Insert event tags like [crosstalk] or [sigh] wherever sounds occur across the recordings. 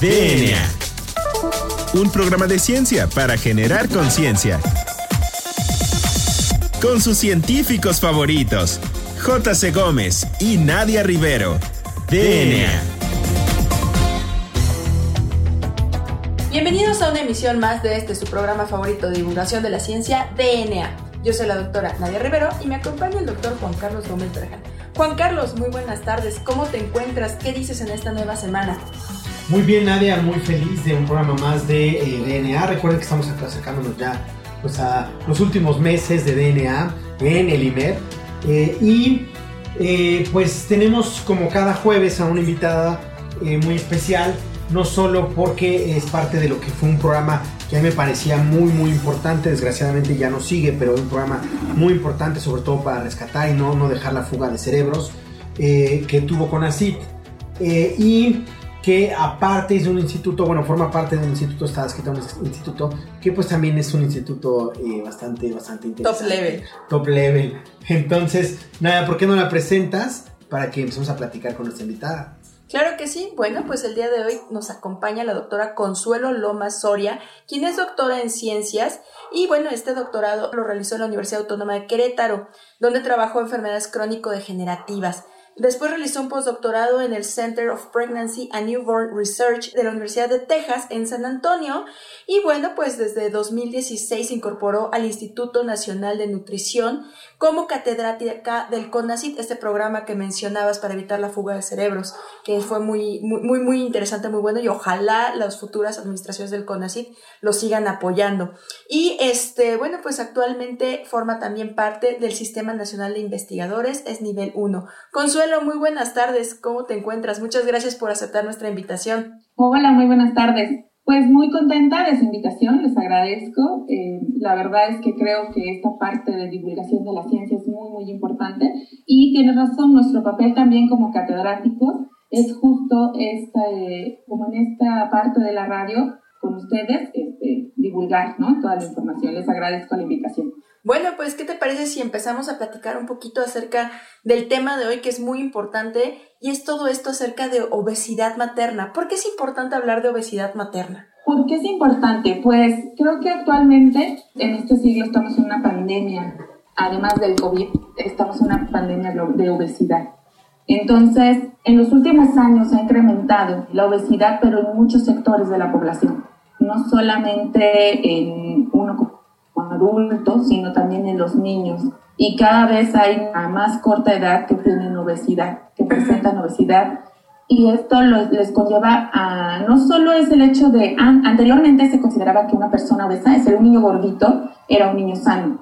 DNA. Un programa de ciencia para generar conciencia. Con sus científicos favoritos, J.C. Gómez y Nadia Rivero. DNA. Bienvenidos a una emisión más de este su programa favorito de divulgación de la ciencia, DNA. Yo soy la doctora Nadia Rivero y me acompaña el doctor Juan Carlos Gómez Berjan. Juan Carlos, muy buenas tardes. ¿Cómo te encuentras? ¿Qué dices en esta nueva semana? Muy bien, Nadia, muy feliz de un programa más de eh, DNA. Recuerden que estamos acercándonos ya pues, a los últimos meses de DNA en el IMED. Eh, y eh, pues tenemos como cada jueves a una invitada muy especial, no solo porque es parte de lo que fue un programa que a mí me parecía muy muy importante, desgraciadamente ya no sigue, pero un programa muy importante sobre todo para rescatar y no, no dejar la fuga de cerebros que tuvo con ACID. y que aparte es un instituto, bueno, forma parte de un instituto, está escrito en un instituto que pues también es un instituto eh, bastante, bastante interesante. Top level. Top level. Entonces, nada, ¿por qué no la presentas para que empecemos a platicar con nuestra invitada? Claro que sí. Bueno, pues el día de hoy nos acompaña la doctora Consuelo Lomas Soria, quien es doctora en ciencias y bueno, este doctorado lo realizó en la Universidad Autónoma de Querétaro, donde trabajó enfermedades crónico-degenerativas. Después realizó un postdoctorado en el Center of Pregnancy and Newborn Research de la Universidad de Texas en San Antonio y bueno, pues desde 2016 se incorporó al Instituto Nacional de Nutrición como catedrática del CONACYT, este programa que mencionabas para evitar la fuga de cerebros, que fue muy, muy, muy interesante, muy bueno y ojalá las futuras administraciones del CONACYT lo sigan apoyando. Y este, bueno, pues actualmente forma también parte del Sistema Nacional de Investigadores, es nivel 1. Consuelo, muy buenas tardes, ¿cómo te encuentras? Muchas gracias por aceptar nuestra invitación. Hola, muy buenas tardes. Pues muy contenta de su invitación, les agradezco. Eh, la verdad es que creo que esta parte de divulgación de la ciencia es muy, muy importante. Y tiene razón, nuestro papel también como catedráticos es justo esta, eh, como en esta parte de la radio, con ustedes, este, divulgar ¿no? toda la información. Les agradezco la invitación. Bueno, pues, ¿qué te parece si empezamos a platicar un poquito acerca del tema de hoy, que es muy importante, y es todo esto acerca de obesidad materna? ¿Por qué es importante hablar de obesidad materna? ¿Por qué es importante? Pues creo que actualmente, en este siglo, estamos en una pandemia. Además del COVID, estamos en una pandemia de obesidad. Entonces, en los últimos años ha incrementado la obesidad, pero en muchos sectores de la población. No solamente en uno adultos, sino también en los niños. Y cada vez hay a más corta edad que tienen obesidad, que presentan obesidad. Y esto les conlleva a, no solo es el hecho de, anteriormente se consideraba que una persona obesa, es ser un niño gordito, era un niño sano.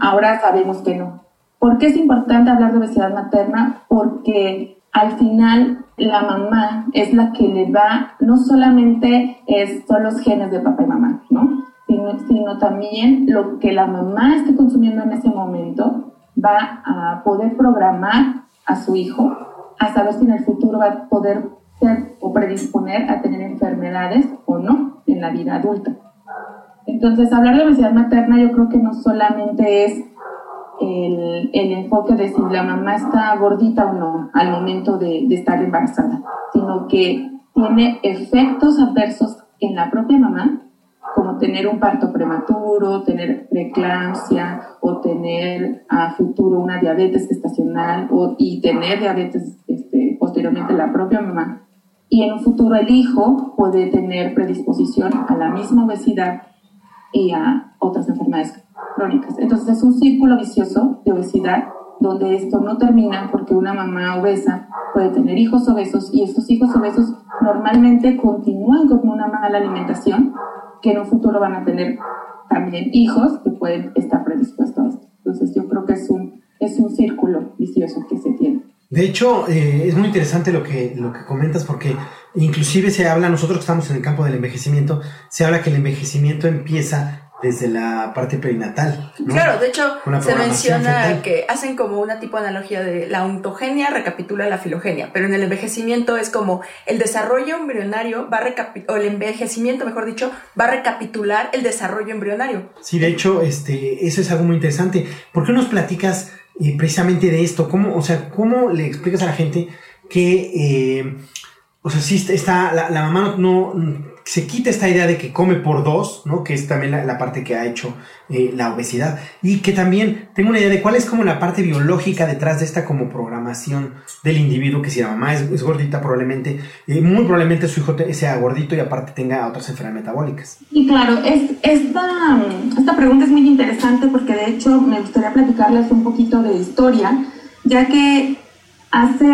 Ahora sabemos que no. ¿Por qué es importante hablar de obesidad materna? Porque al final la mamá es la que le va, no solamente es, son los genes de papá y mamá, ¿no? sino, también lo que la mamá esté consumiendo en ese momento va a poder programar a su hijo a saber si en el futuro va a poder ser o predisponer a tener enfermedades o no en la vida adulta. Entonces, hablar de obesidad materna yo creo que no solamente es el, el, enfoque de si la mamá está gordita o no al momento de, de estar embarazada, sino que tiene efectos adversos en la propia mamá como tener un parto prematuro, tener preeclampsia o tener a futuro una diabetes gestacional o, y tener diabetes este, posteriormente la propia mamá. Y en un futuro el hijo puede tener predisposición a la misma obesidad y a otras enfermedades crónicas. Entonces es un círculo vicioso de obesidad donde esto no termina porque una mamá obesa puede tener hijos obesos y estos hijos obesos normalmente continúan con una mala alimentación que en un futuro van a tener también hijos que pueden estar predispuestos a esto. Entonces yo creo que es un, es un círculo vicioso que se tiene. De hecho, eh, es muy interesante lo que, lo que comentas porque inclusive se habla, nosotros que estamos en el campo del envejecimiento, se habla que el envejecimiento empieza desde la parte perinatal. Claro, de hecho se menciona que hacen como una tipo de analogía de la ontogenia recapitula la filogenia, pero en el envejecimiento es como el desarrollo embrionario va a o el envejecimiento, mejor dicho, va a recapitular el desarrollo embrionario. Sí, de hecho, este, eso es algo muy interesante. ¿Por qué nos platicas eh, precisamente de esto? ¿Cómo, o sea, cómo le explicas a la gente que eh, o sea, sí está, la, la mamá no, se quita esta idea de que come por dos, ¿no? Que es también la, parte que ha hecho eh, la obesidad. Y que también tengo una idea de cuál es como la parte biológica detrás de esta como programación del individuo, que si la mamá es, gordita probablemente, eh, muy probablemente su hijo sea gordito y aparte tenga otras enfermedades metabólicas. Y claro, es, esta, esta pregunta es muy interesante porque de hecho me gustaría platicarles un poquito de historia, ya que hace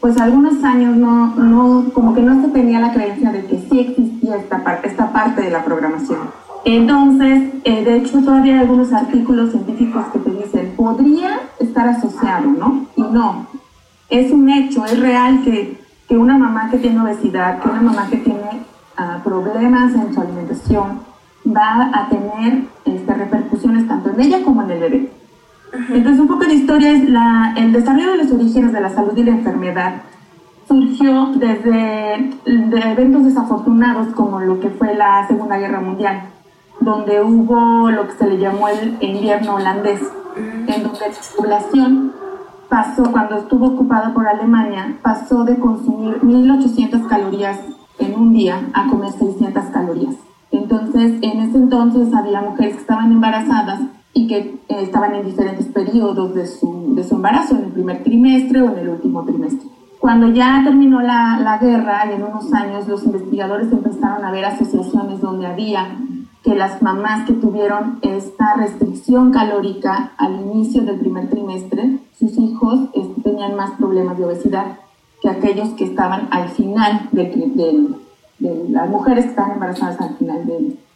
pues algunos años no, no, como que no se tenía la creencia de que sí existía esta parte, esta parte de la programación. Entonces, eh, de hecho, todavía hay algunos artículos científicos que te dicen, podría estar asociado, ¿no? Y no, es un hecho, es real que, que una mamá que tiene obesidad, que una mamá que tiene uh, problemas en su alimentación, va a tener este, repercusiones tanto en ella como en el bebé. Entonces, un poco de historia es la, el desarrollo de los orígenes de la salud y la enfermedad surgió desde de eventos desafortunados como lo que fue la Segunda Guerra Mundial, donde hubo lo que se le llamó el invierno holandés, en donde la población pasó, cuando estuvo ocupada por Alemania, pasó de consumir 1.800 calorías en un día a comer 600 calorías. Entonces, en ese entonces había mujeres que estaban embarazadas que eh, estaban en diferentes periodos de su, embarazo, en el primer trimestre o en el último trimestre. Cuando ya terminó la, guerra y en unos años los investigadores empezaron a ver asociaciones donde había que las mamás que tuvieron esta restricción calórica al inicio del primer trimestre, sus hijos este, tenían más problemas de obesidad que aquellos que estaban al final de las mujeres que estaban embarazadas al final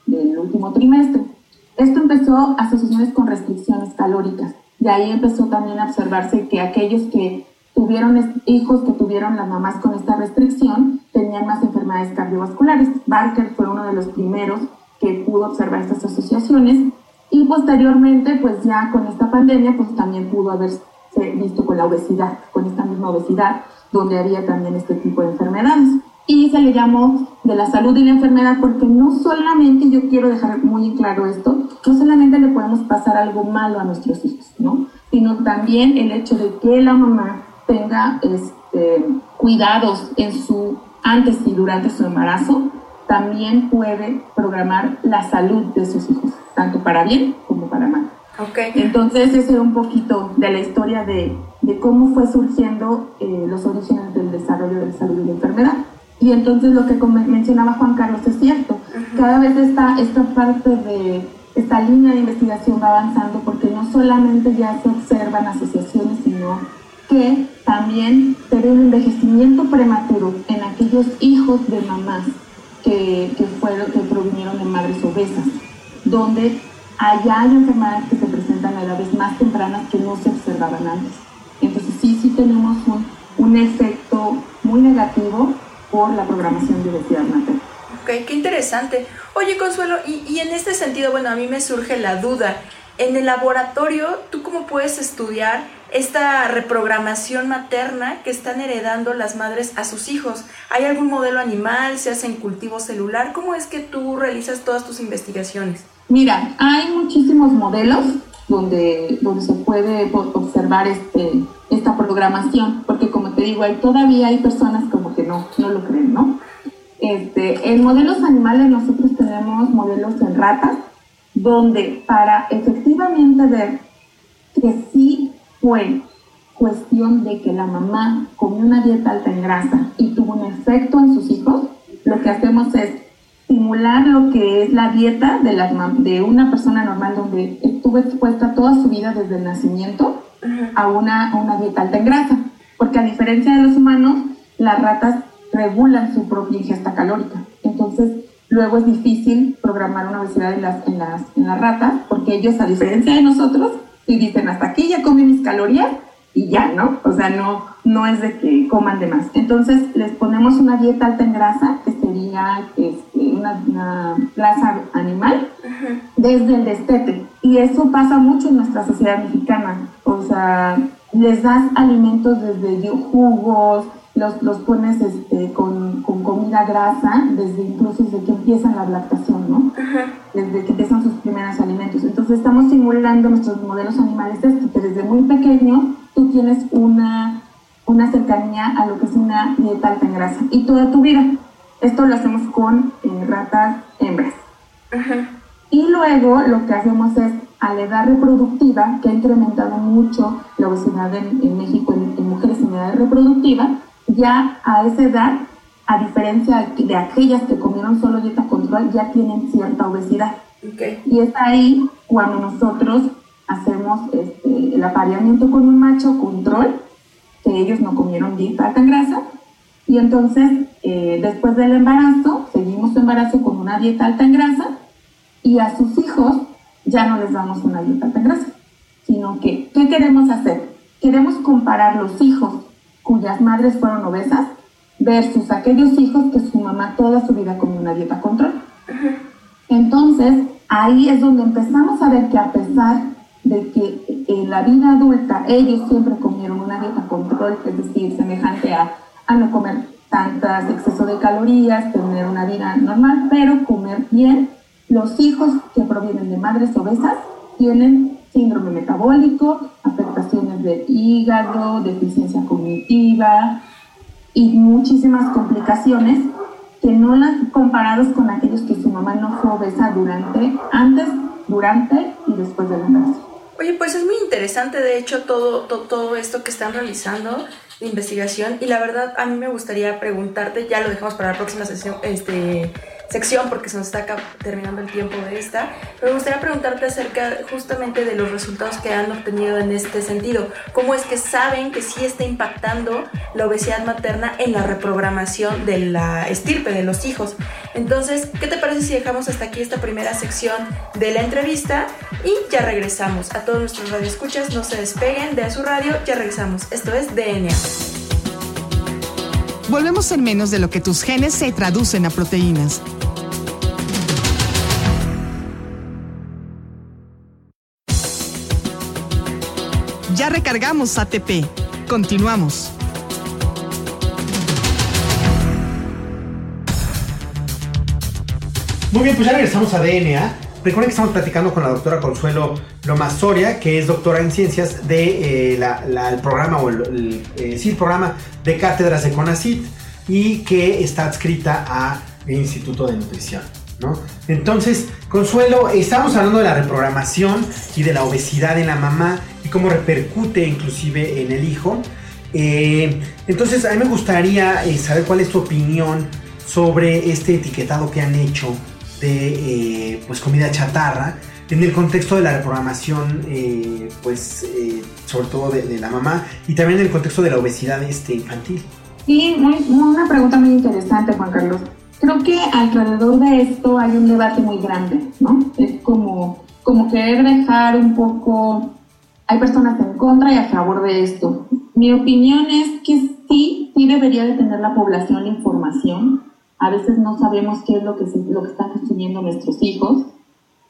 del último trimestre. Esto empezó asociaciones con restricciones calóricas. De ahí empezó también a observarse que aquellos que tuvieron hijos que tuvieron las mamás con esta restricción tenían más enfermedades cardiovasculares. Barker fue uno de los primeros que pudo observar estas asociaciones y posteriormente, pues ya con esta pandemia, pues también pudo haberse visto con la obesidad, con esta misma obesidad, donde había también este tipo de enfermedades y se le llamó de la salud y la enfermedad porque no solamente, yo quiero dejar muy claro esto, no solamente le podemos pasar algo malo a nuestros hijos, ¿no? Sino también el hecho de que la mamá tenga este, cuidados en su antes y durante su embarazo, también puede programar la salud de sus hijos, tanto para bien como para mal. Okay. Entonces, ese era un poquito de la historia de, de cómo fue surgiendo eh, los orígenes del desarrollo de la salud y la enfermedad. Y entonces lo que mencionaba Juan Carlos es cierto. Cada vez esta, esta parte de esta línea de investigación va avanzando porque no solamente ya se observan asociaciones, sino que también se ve un envejecimiento prematuro en aquellos hijos de mamás que, que, fueron, que provinieron de madres obesas, donde allá hay enfermedades que se presentan a edades más tempranas que no se observaban antes. Entonces sí, sí tenemos un, un efecto muy negativo por la programación de obesidad materna. Ok, qué interesante. Oye, Consuelo, y, y, en este sentido, bueno, a mí me surge la duda. En el laboratorio, ¿tú cómo puedes estudiar esta reprogramación materna que están heredando las madres a sus hijos? ¿Hay algún modelo animal? ¿Se hace en cultivo celular? ¿Cómo es que tú realizas todas tus investigaciones? Mira, hay muchísimos modelos donde, donde se puede observar este, esta programación, porque como te digo, hay, todavía hay personas como no, no lo creen, ¿no? Este, en modelos animales nosotros tenemos modelos en ratas, donde para efectivamente ver que sí fue cuestión de que la mamá comió una dieta alta en grasa y tuvo un efecto en sus hijos, lo que hacemos es simular lo que es la dieta de, de una persona normal donde estuvo expuesta toda su vida desde el nacimiento a una, una dieta alta en grasa. Porque a diferencia de los humanos, las ratas regulan su propia ingesta calórica. Entonces, luego es difícil programar una obesidad en las, en las, en las ratas, porque ellos, a diferencia de nosotros, si dicen hasta aquí ya comí mis calorías y ya, ¿no? O sea, no, no es de que coman de más. Entonces, les ponemos una dieta alta en grasa, que sería este, una, una plaza animal, desde el destete. Y eso pasa mucho en nuestra sociedad mexicana. O sea, les das alimentos desde jugos, los, los pones este, con, con, comida grasa, desde incluso desde que empiezan la lactación, ¿no? Desde que empiezan sus primeros alimentos. Entonces estamos simulando nuestros modelos animales que desde muy pequeño tú tienes una una cercanía a lo que es una dieta alta en grasa y toda tu vida. Esto lo hacemos con eh, ratas hembras. Y luego lo que hacemos es a la edad reproductiva, que ha incrementado mucho la obesidad en, México en, mujeres en edad reproductiva, ya a esa edad, a diferencia de aquellas que comieron solo dieta control, ya tienen cierta obesidad. Y es ahí cuando nosotros hacemos este, el apareamiento con un macho control, que ellos no comieron dieta tan grasa, y entonces eh, después del embarazo, seguimos su embarazo con una dieta alta en grasa, y a sus hijos ya no les damos una dieta alta en grasa, sino que, ¿qué queremos hacer? Queremos comparar los hijos cuyas madres fueron obesas versus aquellos hijos que su mamá toda su vida comió una dieta control. Entonces, ahí es donde empezamos a ver que a pesar de que en la vida adulta ellos siempre comieron una dieta control, es decir, semejante a, a no comer tantas exceso de calorías, tener una vida normal, pero comer bien, los hijos que provienen de madres obesas tienen síndrome metabólico, afectaciones del hígado, deficiencia cognitiva y muchísimas complicaciones que no las comparados con aquellos que su mamá no fue obesa durante, antes, durante y después del embarazo. Oye, pues es muy interesante, de hecho, todo, todo, todo, esto que están realizando de investigación y la verdad a mí me gustaría preguntarte, ya lo dejamos para la próxima sesión, este, sección porque se nos está terminando el tiempo de esta, pero me gustaría preguntarte acerca justamente de los resultados que han obtenido en este sentido. ¿Cómo es que saben que sí está impactando la obesidad materna en la reprogramación de la estirpe de los hijos? Entonces, ¿qué te parece si dejamos hasta aquí esta primera sección de la entrevista y ya regresamos? A todos nuestros radioescuchas, no se despeguen de su radio, ya regresamos. Esto es DNA. Volvemos en menos de lo que tus genes se traducen a proteínas. Ya recargamos ATP. Continuamos. Muy bien, pues ya regresamos a DNA. Recuerden que estamos platicando con la doctora Consuelo Lomas Soria, que es doctora en ciencias de, eh, programa o el, eh, sí, programa de cátedras de CONACIT y que está adscrita al Instituto de Nutrición. Entonces, Consuelo, estamos hablando de la reprogramación y de la obesidad en la mamá y cómo repercute inclusive en el hijo. Eh, entonces, a mí me gustaría saber cuál es tu opinión sobre este etiquetado que han hecho de eh, pues comida chatarra en el contexto de la reprogramación, eh, pues eh, sobre todo de, la mamá y también en el contexto de la obesidad este, infantil. Sí, muy, una pregunta muy interesante, Juan Carlos. Creo que alrededor de esto hay un debate muy grande, ¿no? Es como, como querer dejar un poco, hay personas en contra y a favor de esto. Mi opinión es que sí, sí debería de tener la población la información, a veces no sabemos qué es lo que, lo que están consumiendo nuestros hijos.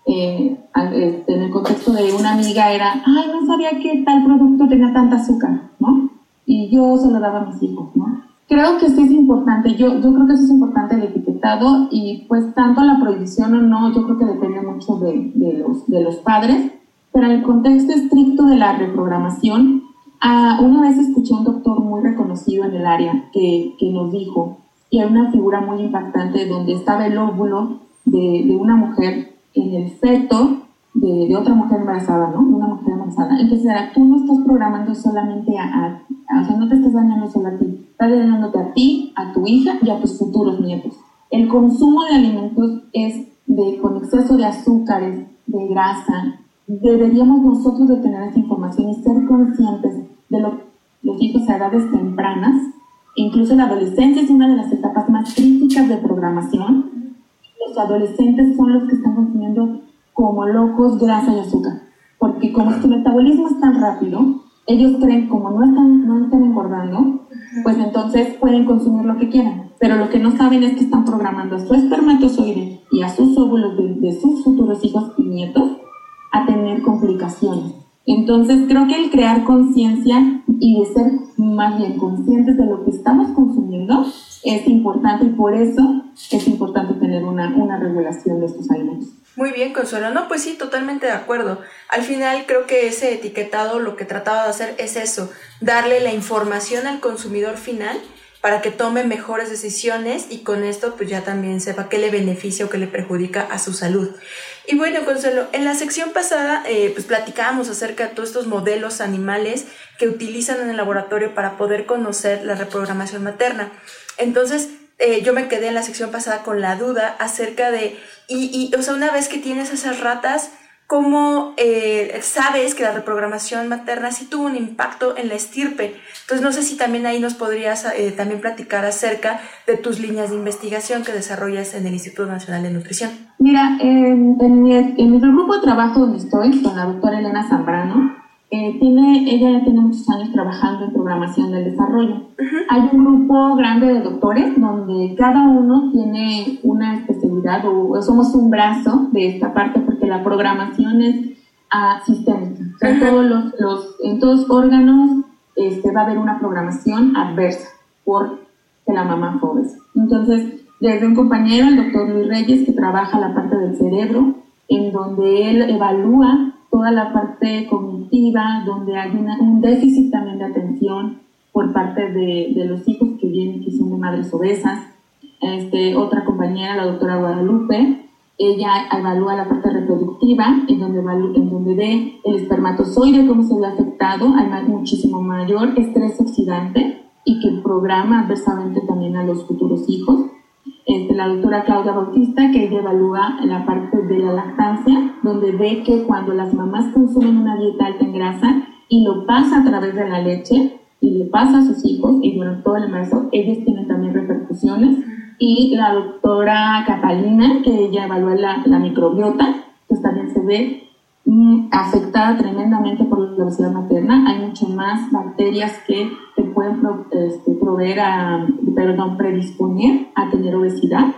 Eh, este, en el contexto de una amiga era, ay, no sabía que tal producto tenía tanta azúcar, ¿no? Y yo se lo daba a mis hijos, ¿no? Creo que sí es importante, yo, yo creo que sí es importante el etiquetado y pues tanto la prohibición o no, yo creo que depende mucho de, de los, de los padres, pero en el contexto estricto de la reprogramación, a, una vez escuché a un doctor muy reconocido en el área que, que nos dijo, y hay una figura muy impactante donde estaba el óvulo de, de una mujer en el feto de, de, otra mujer embarazada, ¿no? Una mujer embarazada. Entonces, tú no estás programando solamente a, o sea, no te estás dañando solo a ti, estás dañándote a ti, a tu hija y a tus futuros nietos. El consumo de alimentos es de, con exceso de azúcares, de grasa. Deberíamos nosotros de tener esa información y ser conscientes de lo, los hijos a edades tempranas Incluso la adolescencia es una de las etapas más críticas de programación. Los adolescentes son los que están consumiendo como locos grasa y azúcar, porque como su metabolismo es tan rápido, ellos creen como no están, no están engordando, pues entonces pueden consumir lo que quieran. Pero lo que no saben es que están programando a su espermatozoide y a sus óvulos de sus futuros hijos y nietos a tener complicaciones. Entonces creo que el crear conciencia y de ser más bien conscientes de lo que estamos consumiendo es importante y por eso es importante tener una, una regulación de estos alimentos. Muy bien, Consuelo. No, pues sí, totalmente de acuerdo. Al final creo que ese etiquetado lo que trataba de hacer es eso, darle la información al consumidor final para que tome mejores decisiones y con esto pues ya también sepa qué le beneficia o qué le perjudica a su salud. Y bueno, Consuelo, en la sección pasada eh, pues platicábamos acerca de todos estos modelos animales que utilizan en el laboratorio para poder conocer la reprogramación materna. Entonces, eh, yo me quedé en la sección pasada con la duda acerca de, y, y o sea, una vez que tienes esas ratas, cómo eh, sabes que la reprogramación materna sí tuvo un impacto en la estirpe. Entonces, no sé si también ahí nos podrías eh, también platicar acerca de tus líneas de investigación que desarrollas en el Instituto Nacional de Nutrición. Mira, en, en, en el grupo de trabajo donde estoy, con la doctora Elena Zambrano, eh, tiene, ella ya tiene muchos años trabajando en programación del desarrollo. Hay un grupo grande de doctores donde cada uno tiene una especialidad o, somos un brazo de esta parte porque la programación es uh, sistémica. en todos los, los, en todos órganos este, va a haber una programación adversa por que la mamá fue Entonces, desde un compañero, el doctor Luis Reyes, que trabaja la parte del cerebro, en donde él evalúa toda la parte cognitiva, donde hay un déficit también de atención por parte de, de, los hijos que vienen, que son de madres obesas. Este, otra compañera, la doctora Guadalupe, ella evalúa la parte reproductiva, en donde, en donde ve el espermatozoide, cómo se ve afectado, hay muchísimo mayor estrés oxidante y que programa adversamente también a los futuros hijos este, la doctora Claudia Bautista, que ella evalúa la parte de la lactancia, donde ve que cuando las mamás consumen una dieta alta en grasa y lo pasa a través de la leche y le pasa a sus hijos y durante todo el embarazo, ellos tienen también repercusiones. Y la doctora Catalina, que ella evalúa la, la microbiota, pues también se ve afectada tremendamente por la obesidad materna. Hay mucho más bacterias que te pueden este, proveer a, perdón, predisponer a tener obesidad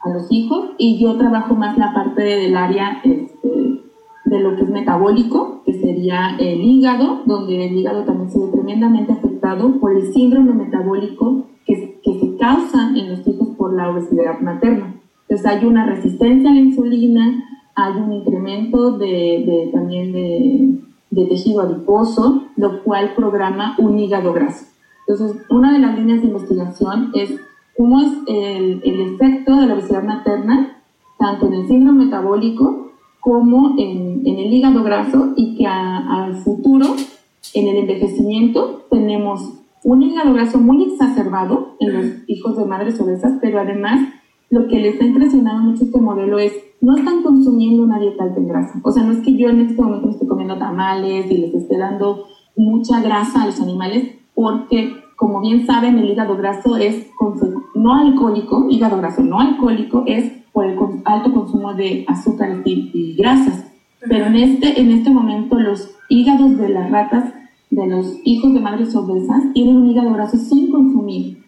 a los hijos. Y yo trabajo más la parte del área este, de lo que es metabólico, que sería el hígado, donde el hígado también se ve tremendamente afectado por el síndrome metabólico que, que se causa en los hijos por la obesidad materna. Entonces hay una resistencia a la insulina, hay un incremento de, también de, de tejido adiposo, lo cual programa un hígado graso. Entonces, una de las líneas de investigación es cómo es el, el efecto de la obesidad materna, tanto en el síndrome metabólico como en, en el hígado graso, y que al futuro, en el envejecimiento, tenemos un hígado graso muy exacerbado en los hijos de madres obesas, pero además lo que les está impresionando mucho este modelo es no están consumiendo una dieta alta en grasa. O sea, no es que yo en este momento esté comiendo tamales y les esté dando mucha grasa a los animales, porque, como bien saben, el hígado graso es no alcohólico, hígado graso no alcohólico es por el alto consumo de azúcares y, grasas. Pero en este, en este momento los hígados de las ratas, de los hijos de madres obesas, tienen un hígado graso sin consumir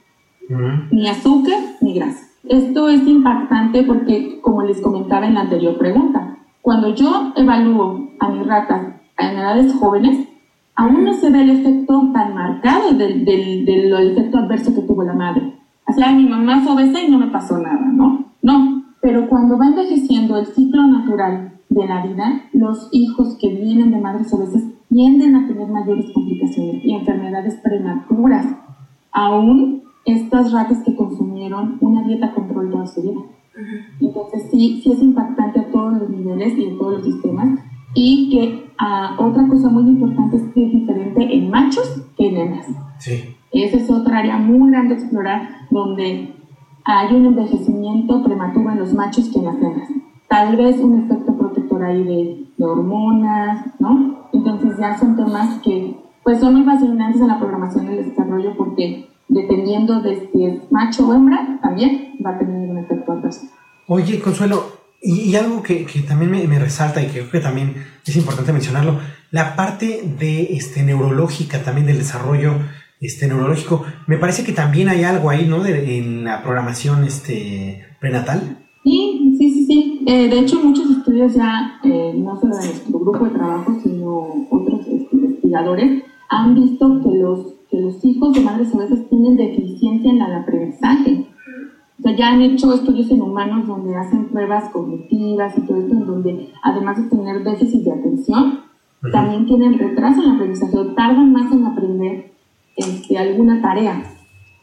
ni azúcar ni grasa. Esto es impactante porque, como les comentaba en la anterior pregunta, cuando yo evalúo a mis ratas en edades jóvenes, aún no se ve el efecto tan marcado del, del, del, efecto adverso que tuvo la madre. O sea, mi mamá fue obesa y no me pasó nada, ¿no? No, pero cuando va envejeciendo el ciclo natural de la vida, los hijos que vienen de madres obesas tienden a tener mayores complicaciones y enfermedades prematuras, aún estas ratas que consumieron una dieta control toda su vida. Entonces sí, sí es impactante a todos los niveles y en todos los sistemas y que ah, otra cosa muy importante es que es diferente en machos que en hembras. Sí. Esa es otra área muy grande a explorar donde hay un envejecimiento prematuro en los machos que en las hembras. Tal vez un efecto protector ahí de, de hormonas, ¿no? Entonces ya son temas que pues son muy fascinantes en la programación del desarrollo porque dependiendo de si es macho o hembra, también va a tener un efecto adverso. Oye, Consuelo, y, algo que, que también me, me, resalta y que creo que también es importante mencionarlo, la parte de este, neurológica también del desarrollo este, neurológico, me parece que también hay algo ahí, ¿no? De, en la programación este, prenatal. Sí, sí, sí, sí. Eh, de hecho, muchos estudios ya, eh, no solo de nuestro grupo de trabajo, sino otros este, investigadores, han visto que los que los hijos de madres obesas tienen deficiencia en el aprendizaje. O sea, ya han hecho estudios en humanos donde hacen pruebas cognitivas y todo esto, en donde además de tener déficit de atención, también tienen retraso en la aprendizaje o tardan más en aprender este, alguna tarea.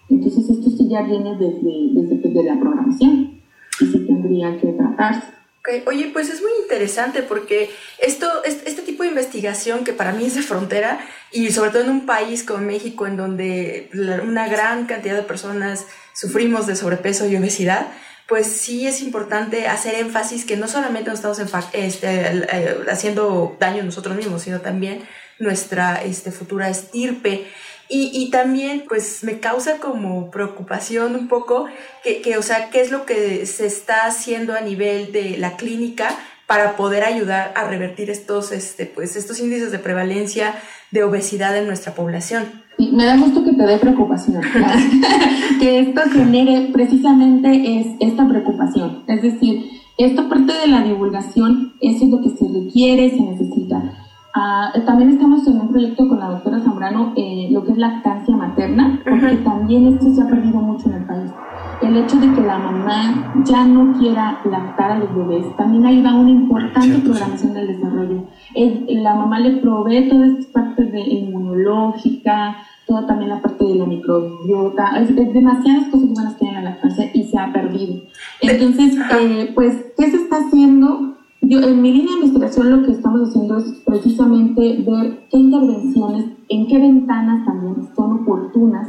Entonces esto sí ya viene desde, desde, la programación y sí tendría que tratarse. Oye, pues es muy interesante porque esto, de investigación que para mí es de frontera y sobre todo en un país como México en donde una gran cantidad de personas sufrimos de sobrepeso y obesidad, pues sí es importante hacer énfasis que no solamente nos estamos este, eh, haciendo daño nosotros mismos, sino también nuestra este, futura estirpe. Y, y, también, pues, me causa como preocupación un poco que, que, o sea, qué es lo que se está haciendo a nivel de la clínica para poder ayudar a revertir estos, este, pues, estos índices de prevalencia de obesidad en nuestra población. Y me da gusto que te dé preocupación, [laughs] que esto genere precisamente es esta preocupación. Es decir, esta parte de la divulgación, eso es lo que se requiere, se necesita. Ah, también estamos en un proyecto con la doctora Zambrano, eh, lo que es lactancia materna, porque también esto se ha perdido mucho en el país. El hecho de que la mamá ya no quiera lactar a los bebés, también ayuda a una importante programación del desarrollo. la mamá le provee todas estas partes de inmunológica, toda también la parte de la microbiota, es, demasiadas cosas buenas que hay en la lactancia y se ha perdido. Entonces, eh, pues, ¿qué se está haciendo? Yo, en mi línea de investigación lo que estamos haciendo es precisamente ver qué intervenciones, en qué ventanas también son oportunas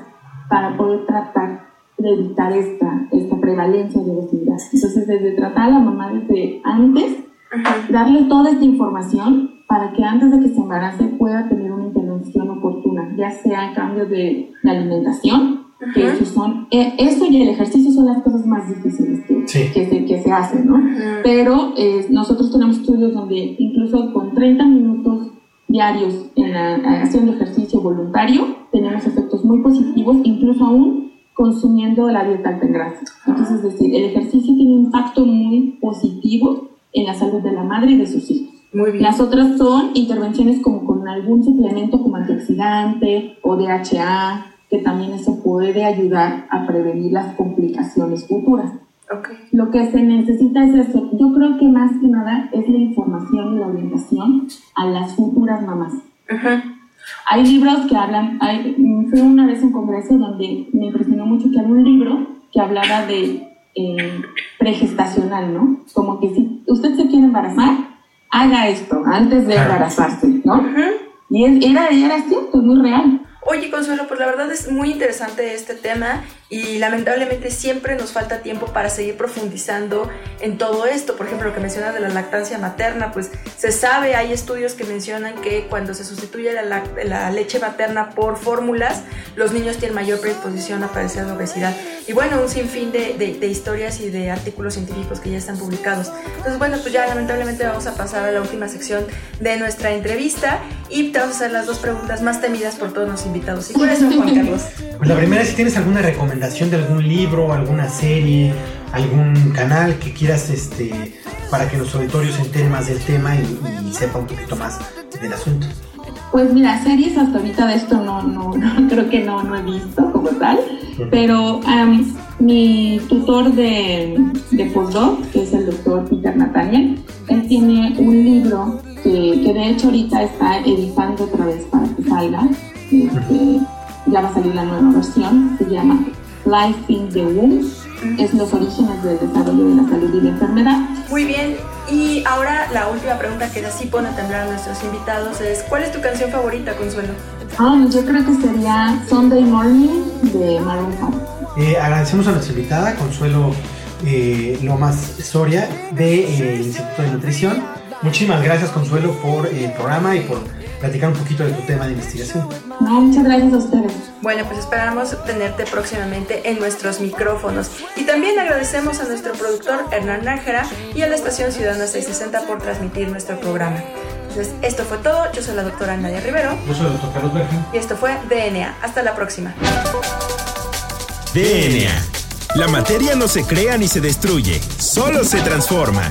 para poder tratar de evitar esta, esta prevalencia de obesidad. Entonces, desde tratar a la mamá desde antes, darle toda esta información para que antes de que se embarace pueda tener una intervención oportuna, ya sea cambios de, de alimentación, que eso, son, eh, eso y el ejercicio son las cosas más difíciles que, que, se, que se hacen, ¿no? Pero eh, nosotros tenemos estudios donde incluso con 30 minutos diarios en la acción de ejercicio voluntario tenemos efectos muy positivos, incluso aún consumiendo la dieta alta en grasa. Entonces, es decir, el ejercicio tiene un impacto muy positivo en la salud de la madre y de sus hijos. Muy bien. Las otras son intervenciones como con algún suplemento como antioxidante o DHA, que también eso puede ayudar a prevenir las complicaciones futuras. Okay. Lo que se necesita es eso. Yo creo que más que nada es la información y la orientación a las futuras mamás. Hay libros que hablan, hay, fue una vez un congreso donde me impresionó mucho que había un libro que hablaba de eh, pregestacional, ¿no? Como que si usted se quiere embarazar, haga esto antes de embarazarse, ¿no? Y era, era cierto, es muy real. Oye, Consuelo, pues la verdad es muy interesante este tema y lamentablemente siempre nos falta tiempo para seguir profundizando en todo esto. Por ejemplo, lo que mencionas de la lactancia materna, pues se sabe, hay estudios que mencionan que cuando se sustituye la, la leche materna por fórmulas, los niños tienen mayor predisposición a padecer de obesidad. Y bueno, un sinfín de, de, historias y de artículos científicos que ya están publicados. Entonces, bueno, pues ya lamentablemente vamos a pasar a la última sección de nuestra entrevista y te vamos a hacer las dos preguntas más temidas por todos los invitados. ¿Y cuáles son, Juan Carlos? [laughs] Pues la primera es si tienes alguna recomendación de algún libro, alguna serie, algún canal que quieras este, para que los auditorios se enteren más del tema y, y sepan un poquito más del asunto. Pues mira, series hasta ahorita de esto no, no, [laughs] creo que no, no he visto como tal, pero mi tutor de, de postdoc, que es el doctor Peter Nathaniel, él tiene un libro que, que de hecho ahorita está editando otra vez para que salga, este, ya va a salir la nueva versión, se llama Life in the Womb, es los orígenes del desarrollo de la salud y la enfermedad. Muy bien, y ahora la última pregunta que así pone a temblar a nuestros invitados es, ¿cuál es tu canción favorita, Consuelo? Ah, yo creo que sería Sunday Morning de Maroon 5. Eh, agradecemos a nuestra invitada, Consuelo eh, Lomas Soria, del de, eh, Instituto de Nutrición. Muchísimas gracias, Consuelo, por el programa y por platicar un poquito de tu tema de investigación. muchas gracias a ustedes. Bueno, pues esperamos tenerte próximamente en nuestros micrófonos. Y también agradecemos a nuestro productor Hernán Nájera y a la Estación Ciudadana 660 por transmitir nuestro programa. Entonces, esto fue todo. Yo soy la doctora Nadia Rivero. Yo soy el doctor Carlos Bergen. Y esto fue DNA. Hasta la próxima. DNA. La materia no se crea ni se destruye, solo se transforma.